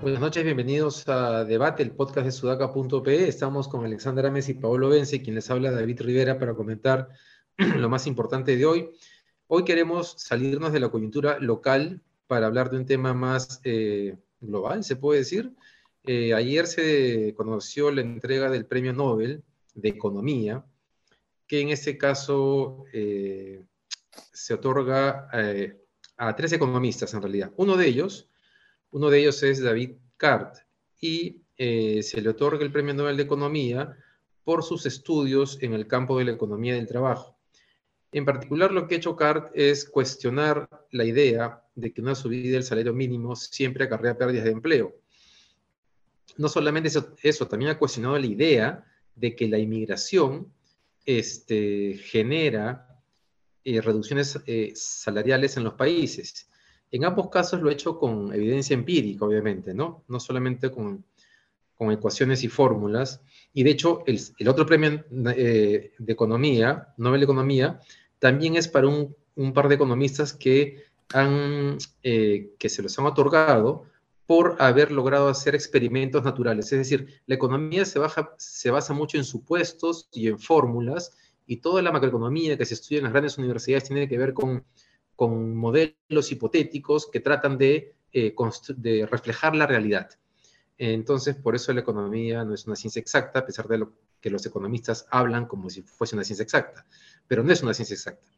Buenas noches, bienvenidos a Debate, el podcast de sudaca.pe. Estamos con Alexandra Ames y Paolo Vence, quien les habla David Rivera para comentar lo más importante de hoy. Hoy queremos salirnos de la coyuntura local para hablar de un tema más eh, global, se puede decir. Eh, ayer se conoció la entrega del Premio Nobel de Economía, que en este caso eh, se otorga a tres economistas en realidad. Uno de ellos, uno de ellos es David Cart y eh, se le otorga el Premio Nobel de Economía por sus estudios en el campo de la economía del trabajo. En particular, lo que ha hecho Cart es cuestionar la idea de que una subida del salario mínimo siempre acarrea pérdidas de empleo. No solamente eso, también ha cuestionado la idea de que la inmigración este, genera eh, reducciones eh, salariales en los países. En ambos casos lo he hecho con evidencia empírica, obviamente, ¿no? No solamente con, ecuaciones y fórmulas. Y de hecho, el, otro premio eh, de economía, Nobel de Economía, también es para un, par de economistas que, han, que se los han otorgado por haber logrado hacer experimentos naturales. Es decir, la economía se, se basa mucho en supuestos y en fórmulas, y toda la macroeconomía que se estudia en las grandes universidades tiene que ver con con modelos hipotéticos que tratan de, eh, de reflejar la realidad. Entonces, por eso la economía no es una ciencia exacta, a pesar de lo que los economistas hablan como si fuese una ciencia exacta, pero no es una ciencia exacta.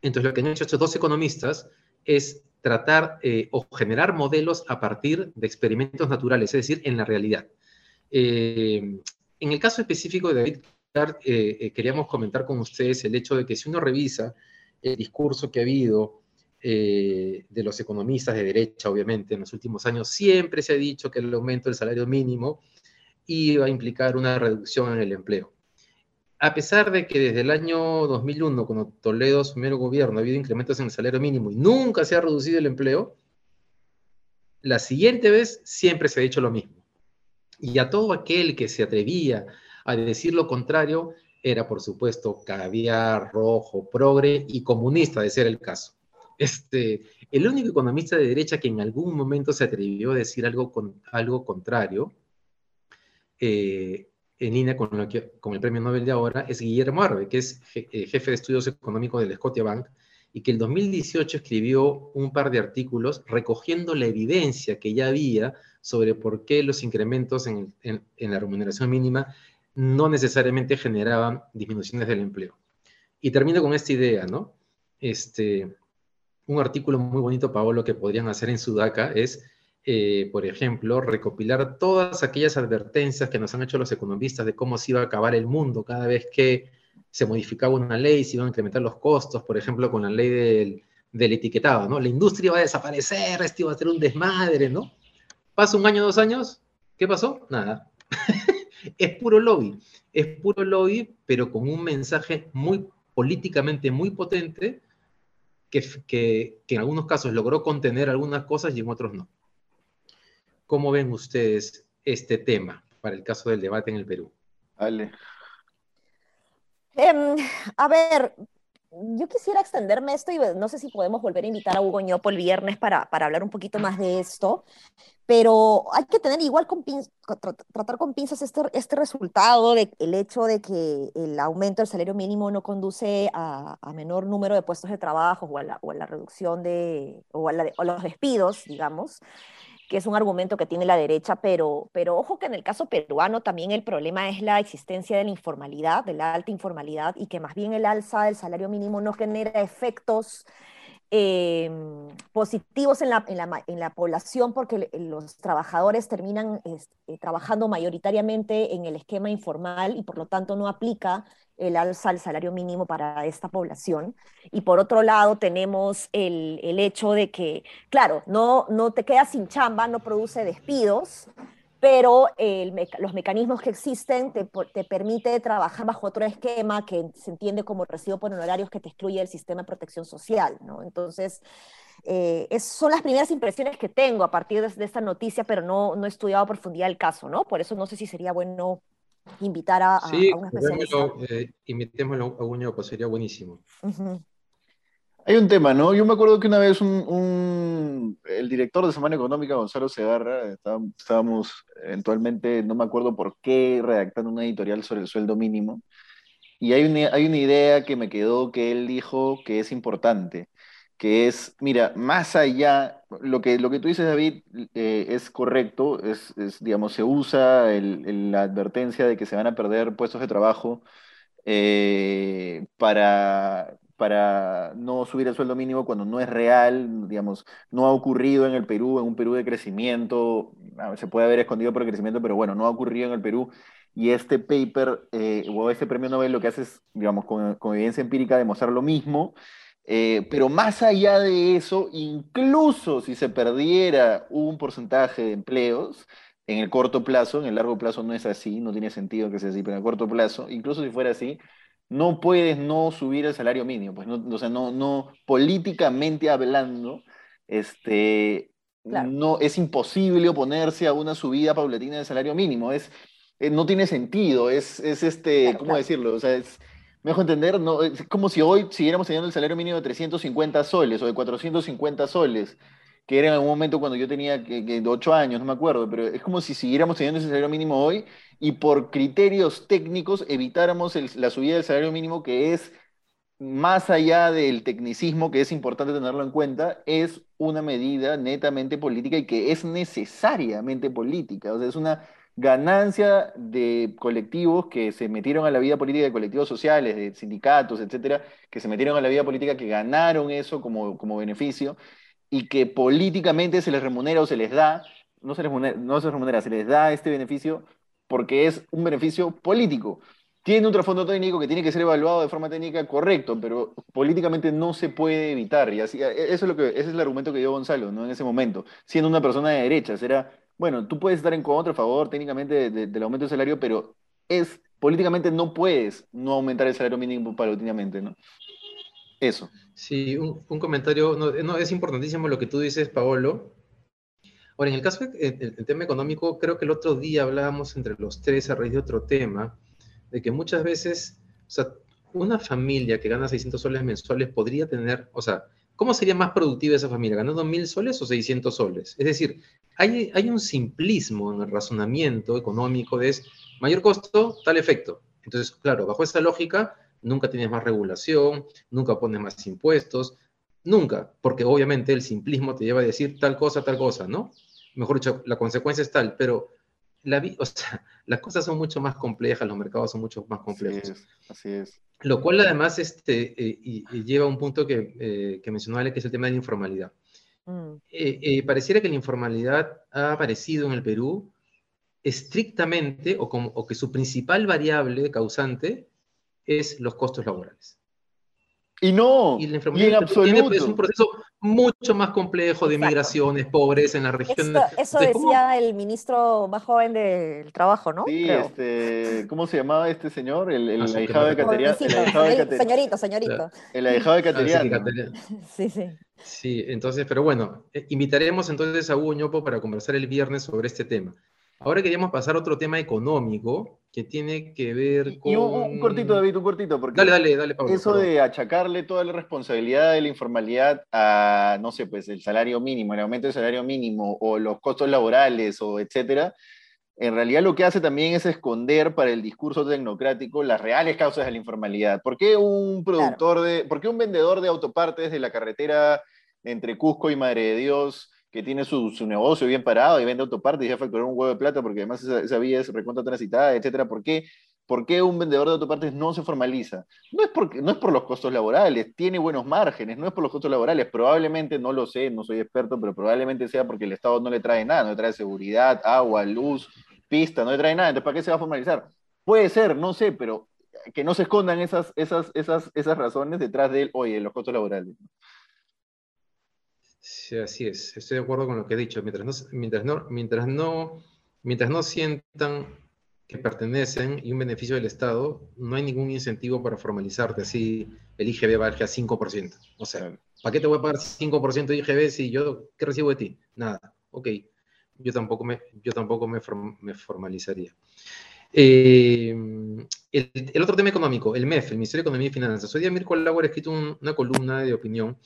Entonces, lo que han hecho estos dos economistas es tratar eh, o generar modelos a partir de experimentos naturales, es decir, en la realidad. Eh, en el caso específico de David queríamos comentar con ustedes el hecho de que si uno revisa el discurso que ha habido eh, de los economistas de derecha, obviamente, en los últimos años, siempre se ha dicho que el aumento del salario mínimo iba a implicar una reducción en el empleo. A pesar de que desde el año 2001, cuando Toledo asumió el gobierno, ha habido incrementos en el salario mínimo y nunca se ha reducido el empleo, la siguiente vez siempre se ha dicho lo mismo. Y a todo aquel que se atrevía a decir lo contrario, era, por supuesto, caviar, rojo, progre y comunista, de ser el caso. Este, el único economista de derecha que en algún momento se atrevió a decir algo, con, algo contrario, eh, en línea con, el premio Nobel de ahora, es Guillermo Arbe, que es eh, jefe de estudios económicos del Scotiabank, y que en 2018 escribió un par de artículos recogiendo la evidencia que ya había sobre por qué los incrementos en, en la remuneración mínima no necesariamente generaban disminuciones del empleo. Y termino con esta idea, ¿no? Este, un artículo muy bonito, Paolo, que podrían hacer en Sudaca es, eh, por ejemplo, recopilar todas aquellas advertencias que nos han hecho los economistas de cómo se iba a acabar el mundo cada vez que se modificaba una ley, se iban a incrementar los costos, por ejemplo, con la ley del, etiquetado, ¿no? La industria va a desaparecer, esto va a ser un desmadre, ¿no? Pasa un año, dos años, ¿qué pasó? Nada. Es puro lobby, es puro lobby, pero con un mensaje muy políticamente muy potente que, que, en algunos casos logró contener algunas cosas y en otros no. ¿Cómo ven ustedes este tema para el caso del debate en el Perú? Ale. Em, a ver, yo quisiera extenderme esto y no sé si podemos volver a invitar a Hugo Ñopo el viernes para, para hablar un poquito más de esto, pero hay que tener igual con tratar con pinzas este, este resultado del el hecho de que el aumento del salario mínimo no conduce a, a menor número de puestos de trabajo o a la, o a la reducción de o a, la o a los despidos, digamos que es un argumento que tiene la derecha, pero, pero ojo que en el caso peruano también el problema es la existencia de la informalidad, de la alta informalidad, y que más bien el alza del salario mínimo no genera efectos em, positivos en la, en, la, en la, población porque los trabajadores terminan eh, trabajando mayoritariamente en el esquema informal y por lo tanto no aplica el alza al salario mínimo para esta población. Y por otro lado, tenemos el, el, hecho de que, claro, no, no te quedas sin chamba, no produce despidos, pero los mecanismos que existen te, te, permite trabajar bajo otro esquema que se entiende como recibo por honorarios que te excluye del sistema de protección social, ¿no? Entonces, eh, son las primeras impresiones que tengo a partir de, esta noticia, pero no, no he estudiado a profundidad el caso, ¿no? Por eso no sé si sería bueno invitar a, sí, a un especialista. Eh, invitémoslo a un pues sería buenísimo. Hay un tema, ¿no? Yo me acuerdo que una vez un, el director de Semana Económica, Gonzalo Segarra, estábamos eventualmente, no me acuerdo por qué, redactando una editorial sobre el sueldo mínimo. Y hay una, hay una idea que me quedó que él dijo que es importante que es, mira, más allá, lo que, lo que tú dices, David, eh, es correcto, es, digamos, se usa la advertencia de que se van a perder puestos de trabajo eh, para, para no subir el sueldo mínimo cuando no es real, digamos, no ha ocurrido en el Perú, en un Perú de crecimiento, se puede haber escondido por el crecimiento, pero bueno, no ha ocurrido en el Perú. Y este paper eh, o este premio Nobel lo que hace es, digamos, con evidencia empírica, demostrar lo mismo. Eh, pero más allá de eso, incluso si se perdiera un porcentaje de empleos en el corto plazo, en el largo plazo no es así, no tiene sentido que sea así, pero en el corto plazo, incluso si fuera así, no puedes no subir el salario mínimo, pues no, o sea, no, no políticamente hablando, este, no, es imposible oponerse a una subida paulatina del salario mínimo, es, eh, no tiene sentido, es, es este, ¿cómo decirlo? O sea, es, me dejo entender, no, es como si hoy siguiéramos teniendo el salario mínimo de 350 soles o de 450 soles, que era en algún momento cuando yo tenía que, 8 años, no me acuerdo, pero es como si siguiéramos teniendo ese salario mínimo hoy y por criterios técnicos evitáramos la subida del salario mínimo que es más allá del tecnicismo, que es importante tenerlo en cuenta, es una medida netamente política y que es necesariamente política. O sea, es una ganancia de colectivos que se metieron a la vida política, de colectivos sociales, de sindicatos, etcétera, que se metieron a la vida política, que ganaron eso como, como beneficio y que políticamente se les remunera o se les da, no se les remunera, no se remunera, se les da este beneficio porque es un beneficio político. Tiene un trasfondo técnico que tiene que ser evaluado de forma técnica correcto, pero políticamente no se puede evitar. Y así, e, eso es lo que, ese es el argumento que dio Gonzalo ¿no? en ese momento. Siendo una persona de derecha, será bueno, tú puedes estar en contra, a favor técnicamente del aumento del salario, pero es políticamente no puedes no aumentar el salario mínimo paulatinamente, ¿no? Eso. Sí, un, comentario, no, es importantísimo lo que tú dices, Paolo. Ahora, en el caso del tema económico, creo que el otro día hablábamos entre los tres a raíz de otro tema, de que muchas veces, o sea, una familia que gana 600 soles mensuales podría tener, o sea, ¿cómo sería más productiva esa familia? ¿Ganando 1000 soles o 600 soles? Es decir, hay, un simplismo en el razonamiento económico de es mayor costo, tal efecto. Entonces, claro, bajo esa lógica, nunca tienes más regulación, nunca pones más impuestos, nunca, porque obviamente el simplismo te lleva a decir tal cosa, tal cosa, ¿no? Mejor dicho, la consecuencia es tal, pero las cosas son mucho más complejas, los mercados son mucho más complejos. Así es. Lo cual además este, eh, y, lleva a un punto que, eh, que mencionó Ale, que es el tema de la informalidad. Mm. Eh, eh, pareciera que la informalidad ha aparecido en el Perú estrictamente o, como, o que su principal variable causante es los costos laborales. Y no, y, la en absoluto. es un proceso mucho más complejo de migraciones, pobreza en la región. Eso, decía el ministro más joven del trabajo, ¿no? Sí, este, ¿cómo se llamaba este señor? El, el, ah, ahijado de Cateriano. Señorito, señorito. El ahijado de Cateriano. sí, sí. Sí, entonces, pero bueno, eh, invitaremos entonces a Hugo Ñopo para conversar el viernes sobre este tema. Ahora queríamos pasar a otro tema económico que tiene que ver con... Y un, cortito, David, un cortito, porque dale, dale, dale, Pablo, eso de achacarle toda la responsabilidad de la informalidad a, no sé, pues el salario mínimo, el aumento del salario mínimo o los costos laborales o etcétera, en realidad lo que hace también es esconder para el discurso tecnocrático las reales causas de la informalidad. ¿Por qué un productor de, por qué un vendedor de autopartes de la carretera entre Cusco y Madre de Dios que tiene su, negocio bien parado y vende autopartes y ya facturó un huevo de plata porque además esa, vía es recontra transitada, etcétera. ¿Por qué, ¿Por qué un vendedor de autopartes no se formaliza? No es, porque, no es por los costos laborales, tiene buenos márgenes, no es por los costos laborales. Probablemente, no lo sé, no soy experto, pero probablemente sea porque el Estado no le trae nada, no le trae seguridad, agua, luz, pista, no le trae nada. Entonces, ¿para qué se va a formalizar? Puede ser, no sé, pero que no se escondan esas, esas, esas, esas razones detrás de, oye, los costos laborales. Sí, así es. Estoy de acuerdo con lo que he dicho. Mientras no, mientras no, mientras no mientras no sientan que pertenecen y un beneficio del Estado, no hay ningún incentivo para formalizarte. Así el IGB baje a 5%. O sea, ¿para qué te voy a pagar 5% de IGB si yo, ¿qué recibo de ti? Nada. Ok. Yo tampoco me, yo tampoco me, me formalizaría. Eh, el, otro tema económico, el MEF, el Ministerio de Economía y Finanzas. Hoy día Mirko Lago ha escrito una columna de opinión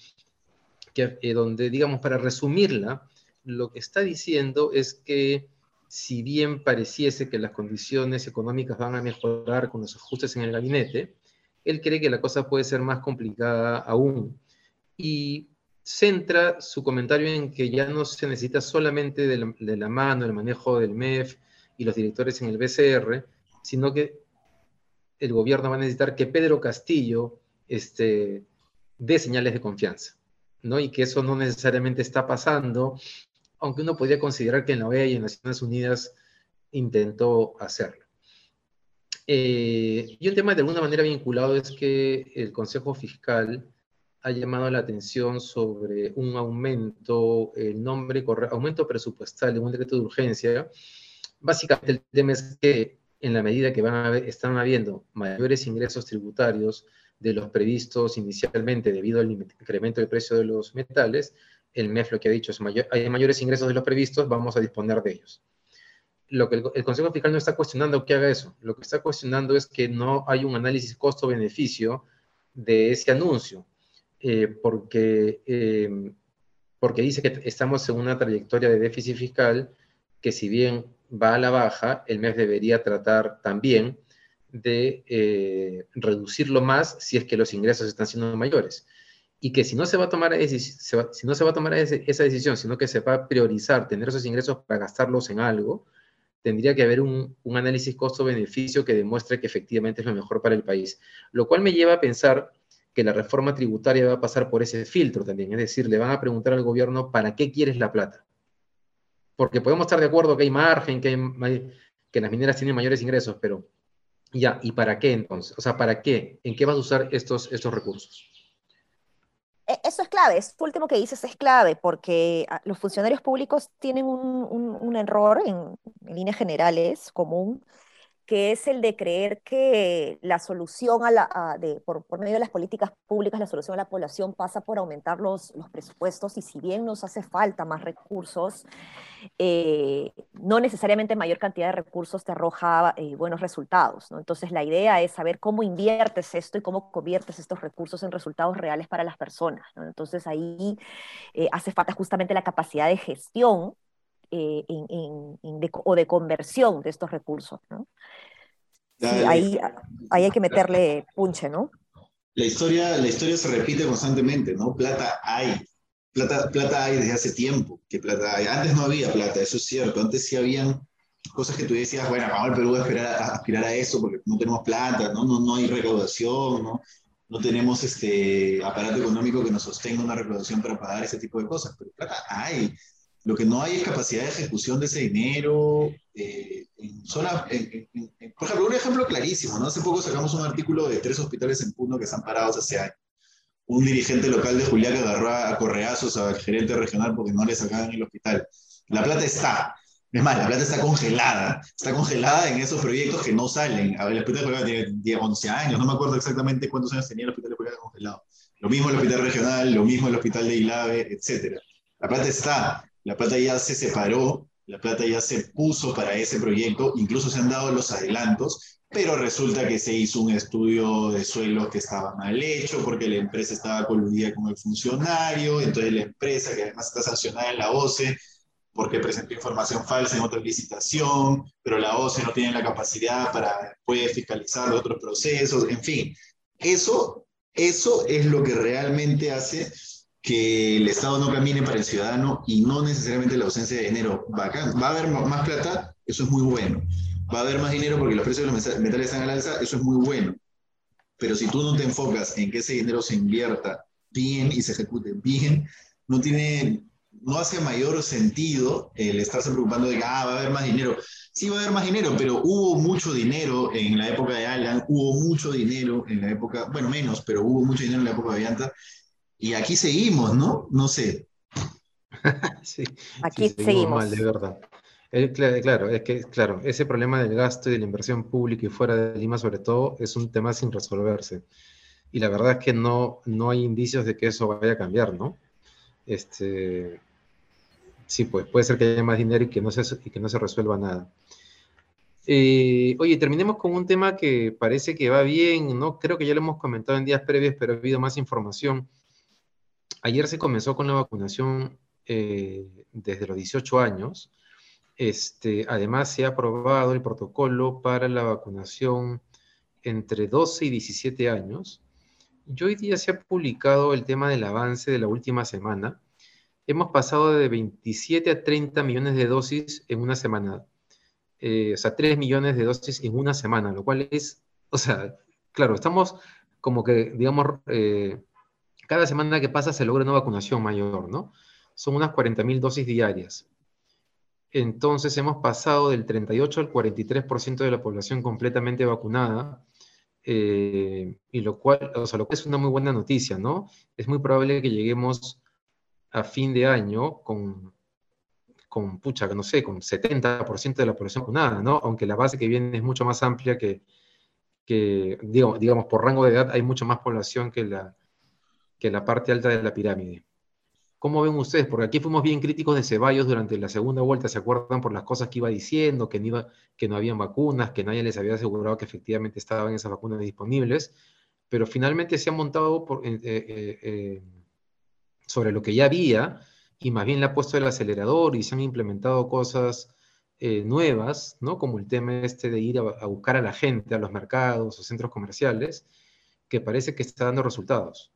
eh, donde, digamos, para resumirla, lo que está diciendo es que si bien pareciese que las condiciones económicas van a mejorar con los ajustes en el gabinete, él cree que la cosa puede ser más complicada aún. Y centra su comentario en que ya no se necesita solamente de la, de la mano, el manejo del MEF, y los directores en el BCR, sino que el gobierno va a necesitar que Pedro Castillo este, dé señales de confianza, ¿no? Y que eso no necesariamente está pasando, aunque uno podría considerar que en la OEA y en Naciones Unidas intentó hacerlo. Eh, y un tema de alguna manera vinculado es que el Consejo Fiscal ha llamado la atención sobre un aumento, el nombre, aumento presupuestal en un decreto de urgencia, Básicamente el tema es que en la medida que van están habiendo mayores ingresos tributarios de los previstos inicialmente debido al incremento del precio de los metales, el MEF lo que ha dicho es mayor, hay mayores ingresos de los previstos, vamos a disponer de ellos. Lo que el, Consejo Fiscal no está cuestionando que haga eso, lo que está cuestionando es que no hay un análisis costo-beneficio de ese anuncio, eh, porque, eh, porque dice que estamos en una trayectoria de déficit fiscal que si bien va a la baja, el MEF debería tratar también de eh, reducirlo más si es que los ingresos están siendo mayores. Y que si no se va a tomar, si no se va a tomar esa decisión, sino que se va a priorizar tener esos ingresos para gastarlos en algo, tendría que haber un, análisis costo-beneficio que demuestre que efectivamente es lo mejor para el país. Lo cual me lleva a pensar que la reforma tributaria va a pasar por ese filtro también. Es decir, le van a preguntar al gobierno, ¿para qué quieres la plata? porque podemos estar de acuerdo que hay margen, que, que las mineras tienen mayores ingresos, pero ya, ¿y para qué entonces? O sea, ¿para qué? ¿En qué vas a usar estos, estos recursos? E, eso es clave, esto último que dices es clave, porque ah, los funcionarios públicos tienen un, un, error en, en, líneas generales común, que es el de creer que la solución a la, de, por, por, medio de las políticas públicas, la solución a la población pasa por aumentar los, los presupuestos y si bien nos hace falta más recursos, eh, no necesariamente mayor cantidad de recursos te arroja eh, buenos resultados. Entonces la idea es saber cómo inviertes esto y cómo conviertes estos recursos en resultados reales para las personas. Entonces ahí eh, hace falta justamente la capacidad de gestión eh, o de conversión de estos recursos. ¿no? ahí, ahí hay que meterle punche, ¿no? La historia, la historia se repite constantemente, ¿no? Plata hay. Plata, plata hay desde hace tiempo que plata hay. Antes no había plata, eso es cierto. Antes sí habían cosas que tú decías, bueno, vamos al Perú a aspirar a, aspirar a eso porque no tenemos plata, ¿no? No, no hay recaudación, ¿no? no tenemos este aparato económico que nos sostenga una recaudación para pagar ese tipo de cosas, pero plata hay. Lo que no hay es capacidad de ejecución de ese dinero. Eh, en por ejemplo, un ejemplo clarísimo, ¿no? Hace poco sacamos un artículo de tres hospitales en Puno que están parados hace años. Un dirigente local de Juliá que agarró a correazos al gerente regional porque no le sacaban el hospital. La plata está. Es más, la plata está congelada. Está congelada en esos proyectos que no salen. A ver, el hospital de Juliá tiene 11 años. No me acuerdo exactamente cuántos años tenía el hospital de Juliá congelado. Lo mismo el hospital regional, lo mismo el hospital de Ilave, etc. La plata está la plata ya se separó, la plata ya se puso para ese proyecto, incluso se han dado los adelantos, pero resulta que se hizo un estudio de suelo que estaba mal hecho porque la empresa estaba coludida con el funcionario, entonces la empresa, que además está sancionada en la OCE, porque presentó información falsa en otra licitación, pero la OCE no tiene la capacidad para poder fiscalizar otros procesos, en fin, eso, eso es lo que realmente hace que el Estado no camine para el ciudadano y no necesariamente la ausencia de dinero. Va a haber más plata, eso es muy bueno. Va a haber más dinero porque los precios de los metales están al alza, eso es muy bueno. Pero si tú no te enfocas en que ese dinero se invierta bien y se ejecute bien, no tiene, no hace mayor sentido el estarse preocupando de que ah, va a haber más dinero. Sí va a haber más dinero, pero hubo mucho dinero en la época de Alan, hubo mucho dinero en la época, bueno, menos, pero hubo mucho dinero en la época de Vianta, y aquí seguimos, ¿no? No sé. sí, aquí seguimos, mal, de verdad. Claro, es que, claro, ese problema del gasto y de la inversión pública y fuera de Lima, sobre todo, es un tema sin resolverse. Y la verdad es que no, no hay indicios de que eso vaya a cambiar, ¿no? Este, sí, pues puede ser que haya más dinero y que no se, y que no se resuelva nada. Eh, oye, terminemos con un tema que parece que va bien, ¿no? Creo que ya lo hemos comentado en días previos, pero ha habido más información. Ayer se comenzó con la vacunación eh, desde los 18 años. Este, además, se ha aprobado el protocolo para la vacunación entre 12 y 17 años. Y hoy día se ha publicado el tema del avance de la última semana. Hemos pasado de 27 a 30 millones de dosis en una semana. Eh, o sea, 3 millones de dosis en una semana, lo cual es, o sea, claro, estamos como que, digamos, eh, cada semana que pasa se logra una vacunación mayor, ¿no? Son unas 40.000 dosis diarias. Entonces hemos pasado del 38 al 43% de la población completamente vacunada, eh, y lo cual, o sea, lo que es una muy buena noticia, ¿no? Es muy probable que lleguemos a fin de año con, con pucha, no sé, con 70% de la población vacunada, ¿no? Aunque la base que viene es mucho más amplia que, que digamos, digamos, por rango de edad hay mucha más población que la, que la parte alta de la pirámide. ¿Cómo ven ustedes? Porque aquí fuimos bien críticos de Ceballos durante la segunda vuelta, ¿se acuerdan por las cosas que iba diciendo, que no, iba, que no habían vacunas, que nadie les había asegurado que efectivamente estaban esas vacunas disponibles? Pero finalmente se ha montado eh, eh, eh, sobre lo que ya había y más bien le ha puesto el acelerador y se han implementado cosas nuevas, ¿no? Como el tema este de ir a, a buscar a la gente, a los mercados o centros comerciales, que parece que está dando resultados.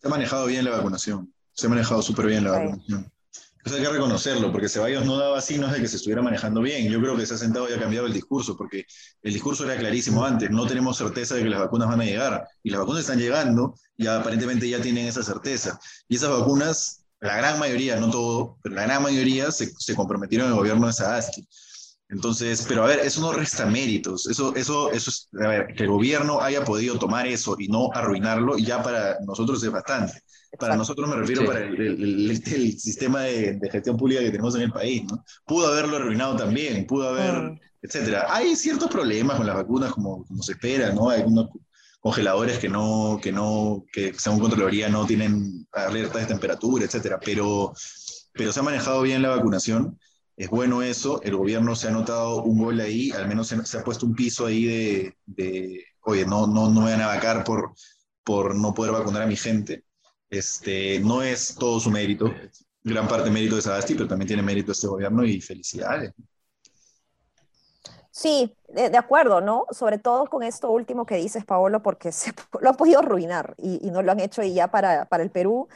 Se ha manejado bien la vacunación se ha manejado súper bien la vacunación. Eso hay que reconocerlo, porque Ceballos no daba signos de que se estuviera manejando bien. Yo creo que se ha sentado y ha cambiado el discurso, porque el discurso era clarísimo antes. No tenemos certeza de que las vacunas van a llegar. Y las vacunas están llegando y aparentemente ya tienen esa certeza. Y esas vacunas, la gran mayoría, no todo, pero la gran mayoría se, se comprometieron en el gobierno de Sagasti. Entonces, pero a ver, eso no resta méritos. Eso, eso, eso es, a ver, que el gobierno haya podido tomar eso y no arruinarlo, ya para nosotros es bastante. Para nosotros me refiero para el, sistema de, gestión pública que tenemos en el país, ¿no? Pudo haberlo arruinado también, pudo haber, mm. etcétera. Hay ciertos problemas con las vacunas, como, como se espera, ¿no? Hay unos congeladores que no, que no, que según Contraloría no tienen alerta de temperatura, etcétera. Pero, pero se ha manejado bien la vacunación. Es bueno eso, el gobierno se ha notado un gol ahí, al menos se, ha puesto un piso ahí de, de, oye, no, no, no me van a vacar por, por no poder vacunar a mi gente. Este, no es todo su mérito, gran parte mérito de Sagasti, pero también tiene mérito este gobierno y felicidades. Sí, de, acuerdo, ¿no? Sobre todo con esto último que dices, Paolo, porque se lo han podido arruinar y, no lo han hecho y ya para, para el Perú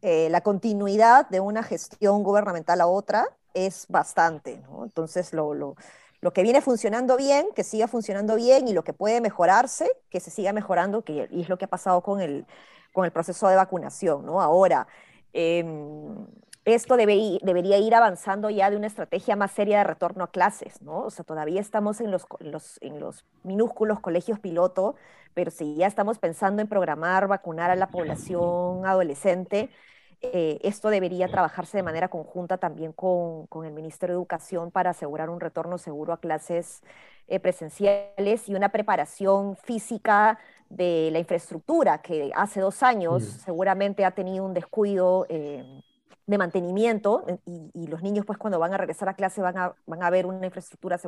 eh, la continuidad de una gestión gubernamental a otra es bastante. Entonces, lo, lo, lo, que viene funcionando bien, que siga funcionando bien y lo que puede mejorarse, que se siga mejorando, que, y es lo que ha pasado con el, con el proceso de vacunación, ¿no? Ahora, em, esto debe, debería ir avanzando ya de una estrategia más seria de retorno a clases, ¿no? O sea, todavía estamos en los, los, en los minúsculos colegios piloto, pero si ya estamos pensando en programar, vacunar a la población adolescente, eh, esto debería trabajarse de manera conjunta también con, con, el Ministerio de Educación para asegurar un retorno seguro a clases eh, presenciales y una preparación física de la infraestructura que hace dos años seguramente ha tenido un descuido eh, de mantenimiento y, los niños pues cuando van a regresar a clase van a, van a ver una infraestructura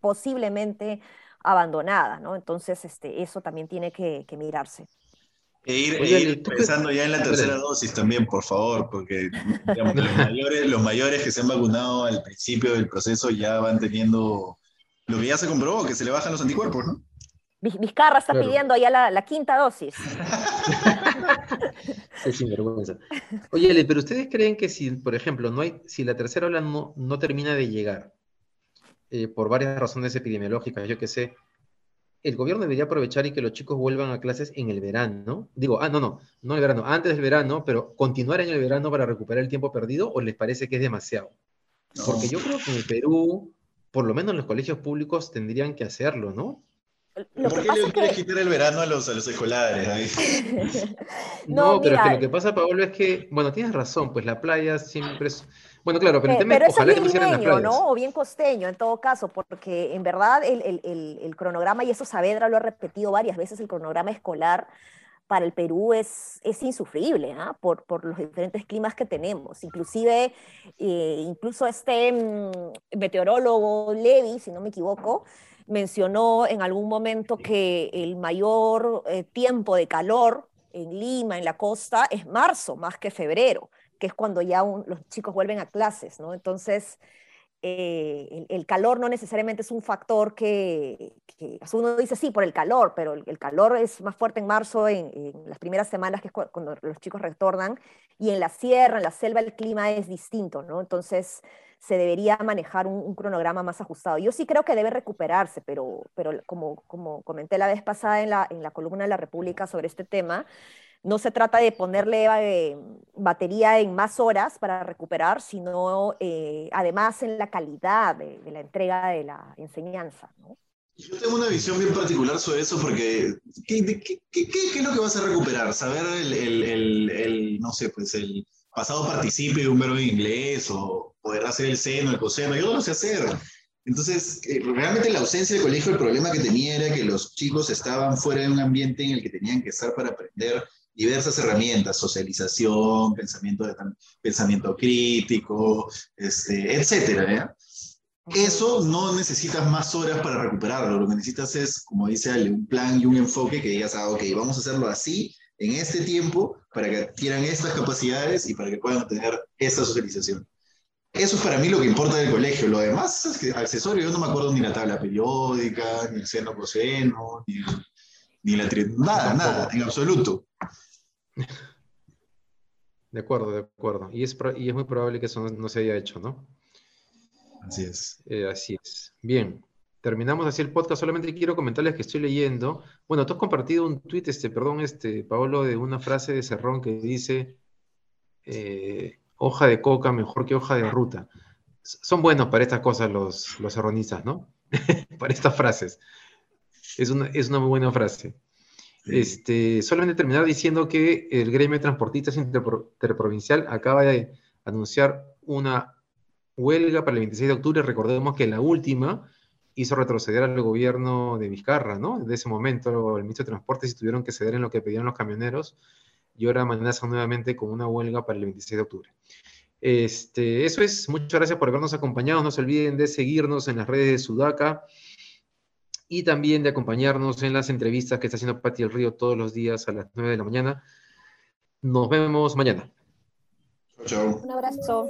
posiblemente abandonada, ¿no? Entonces este, eso también tiene que, que mirarse. E ir, e ir pensando ya en la tercera dosis también, por favor, porque los, mayores, los mayores que se han vacunado al principio del proceso ya van teniendo lo que ya se comprobó, que se le bajan los anticuerpos, ¿no? Vizcarra está pidiendo ya la, quinta dosis. es sinvergüenza. Oye, pero ustedes creen que si, por ejemplo, no hay, si la tercera ola no, no termina de llegar, eh, por varias razones epidemiológicas, yo qué sé, el gobierno debería aprovechar y que los chicos vuelvan a clases en el verano. Digo, ah, no, no, no en el verano, antes del verano, pero continuar en el verano para recuperar el tiempo perdido o les parece que es demasiado. Porque yo creo que en el Perú, por lo menos los colegios públicos tendrían que hacerlo, ¿no? ¿Por qué le quieres quitar el verano a los, a los escolares? no, pero es que lo que pasa, Pablo, es que, bueno, tienes razón, pues la playa siempre es, Bueno, claro, pero el tema Pero es eso bien limeño. ¿no? O bien costeño, en todo caso, porque en verdad el, el- el- el cronograma, y eso Saavedra lo ha repetido varias veces, el cronograma escolar para el Perú es, es insufrible, ¿ah? por, por los diferentes climas que tenemos. Inclusive, eh, incluso este mm, meteorólogo Levy, si no me equivoco, mencionó en algún momento que el mayor eh, tiempo de calor en Lima, en la costa, es marzo más que febrero, que es cuando ya un- los chicos vuelven a clases, ¿no? Entonces, eh, el, el calor no necesariamente es un factor que, que- uno dice sí por el calor, pero el, el calor es más fuerte en marzo, en, en las primeras semanas, que es cu- cuando los chicos retornan, y en la sierra, en la selva, el clima es distinto, ¿no? Entonces se debería manejar un, un cronograma más ajustado. Yo sí creo que debe recuperarse, pero, pero como, como comenté la vez pasada en la, en la columna de la República sobre este tema, no se trata de ponerle eh, batería en más horas para recuperar, sino eh, además en la calidad de, de la entrega de la enseñanza. ¿no? Yo tengo una visión bien particular sobre eso porque ¿qué, qué- qué- qué es lo que vas a recuperar? ¿Saber el, el- el- el, no sé, pues el pasado participio de un verbo en inglés o poder hacer el seno, el coseno? Yo no lo sé hacer. Entonces, eh, realmente la ausencia del colegio, el problema que tenía era que los chicos estaban fuera de un ambiente en el que tenían que estar para aprender diversas herramientas, socialización, pensamiento, de, pensamiento crítico, este, etcétera. Eso no necesitas más horas para recuperarlo, lo que necesitas es, como dice Ale, un plan y un enfoque que digas, ah, ok, vamos a hacerlo así, en este tiempo, para que adquieran estas capacidades y para que puedan tener esta socialización. Eso es para mí lo que importa del colegio, lo demás es que accesorio, yo no me acuerdo ni la tabla periódica, ni el seno coseno, ni, ni la tri... nada, nada, en absoluto. De acuerdo, de acuerdo. Y es, y es muy probable que eso no, no se haya hecho, ¿no? Así es. Eh, así es. Bien, terminamos así el podcast. Solamente quiero comentarles que estoy leyendo. Bueno, tú has compartido un tuit, este, perdón, este, Paolo, de una frase de Cerrón que dice eh, hoja de coca mejor que hoja de ruta. Son buenos para estas cosas los, los cerronistas, ¿no? Para estas frases. Es una, es una muy buena frase. Este, solamente terminar diciendo que el gremio de transportistas interpro- interprovincial acaba de anunciar una huelga para el 26 de octubre. Recordemos que la última hizo retroceder al gobierno de Vizcarra, ¿no? De ese momento, el ministro de Transportes tuvieron que ceder en lo que pedían los camioneros y ahora amenazan nuevamente con una huelga para el 26 de octubre. Este, eso es, muchas gracias por habernos acompañado. No se olviden de seguirnos en las redes de Sudaca y también de acompañarnos en las entrevistas que está haciendo Pati del Río todos los días a las 9 de la mañana. Nos vemos mañana. Chao. Un abrazo.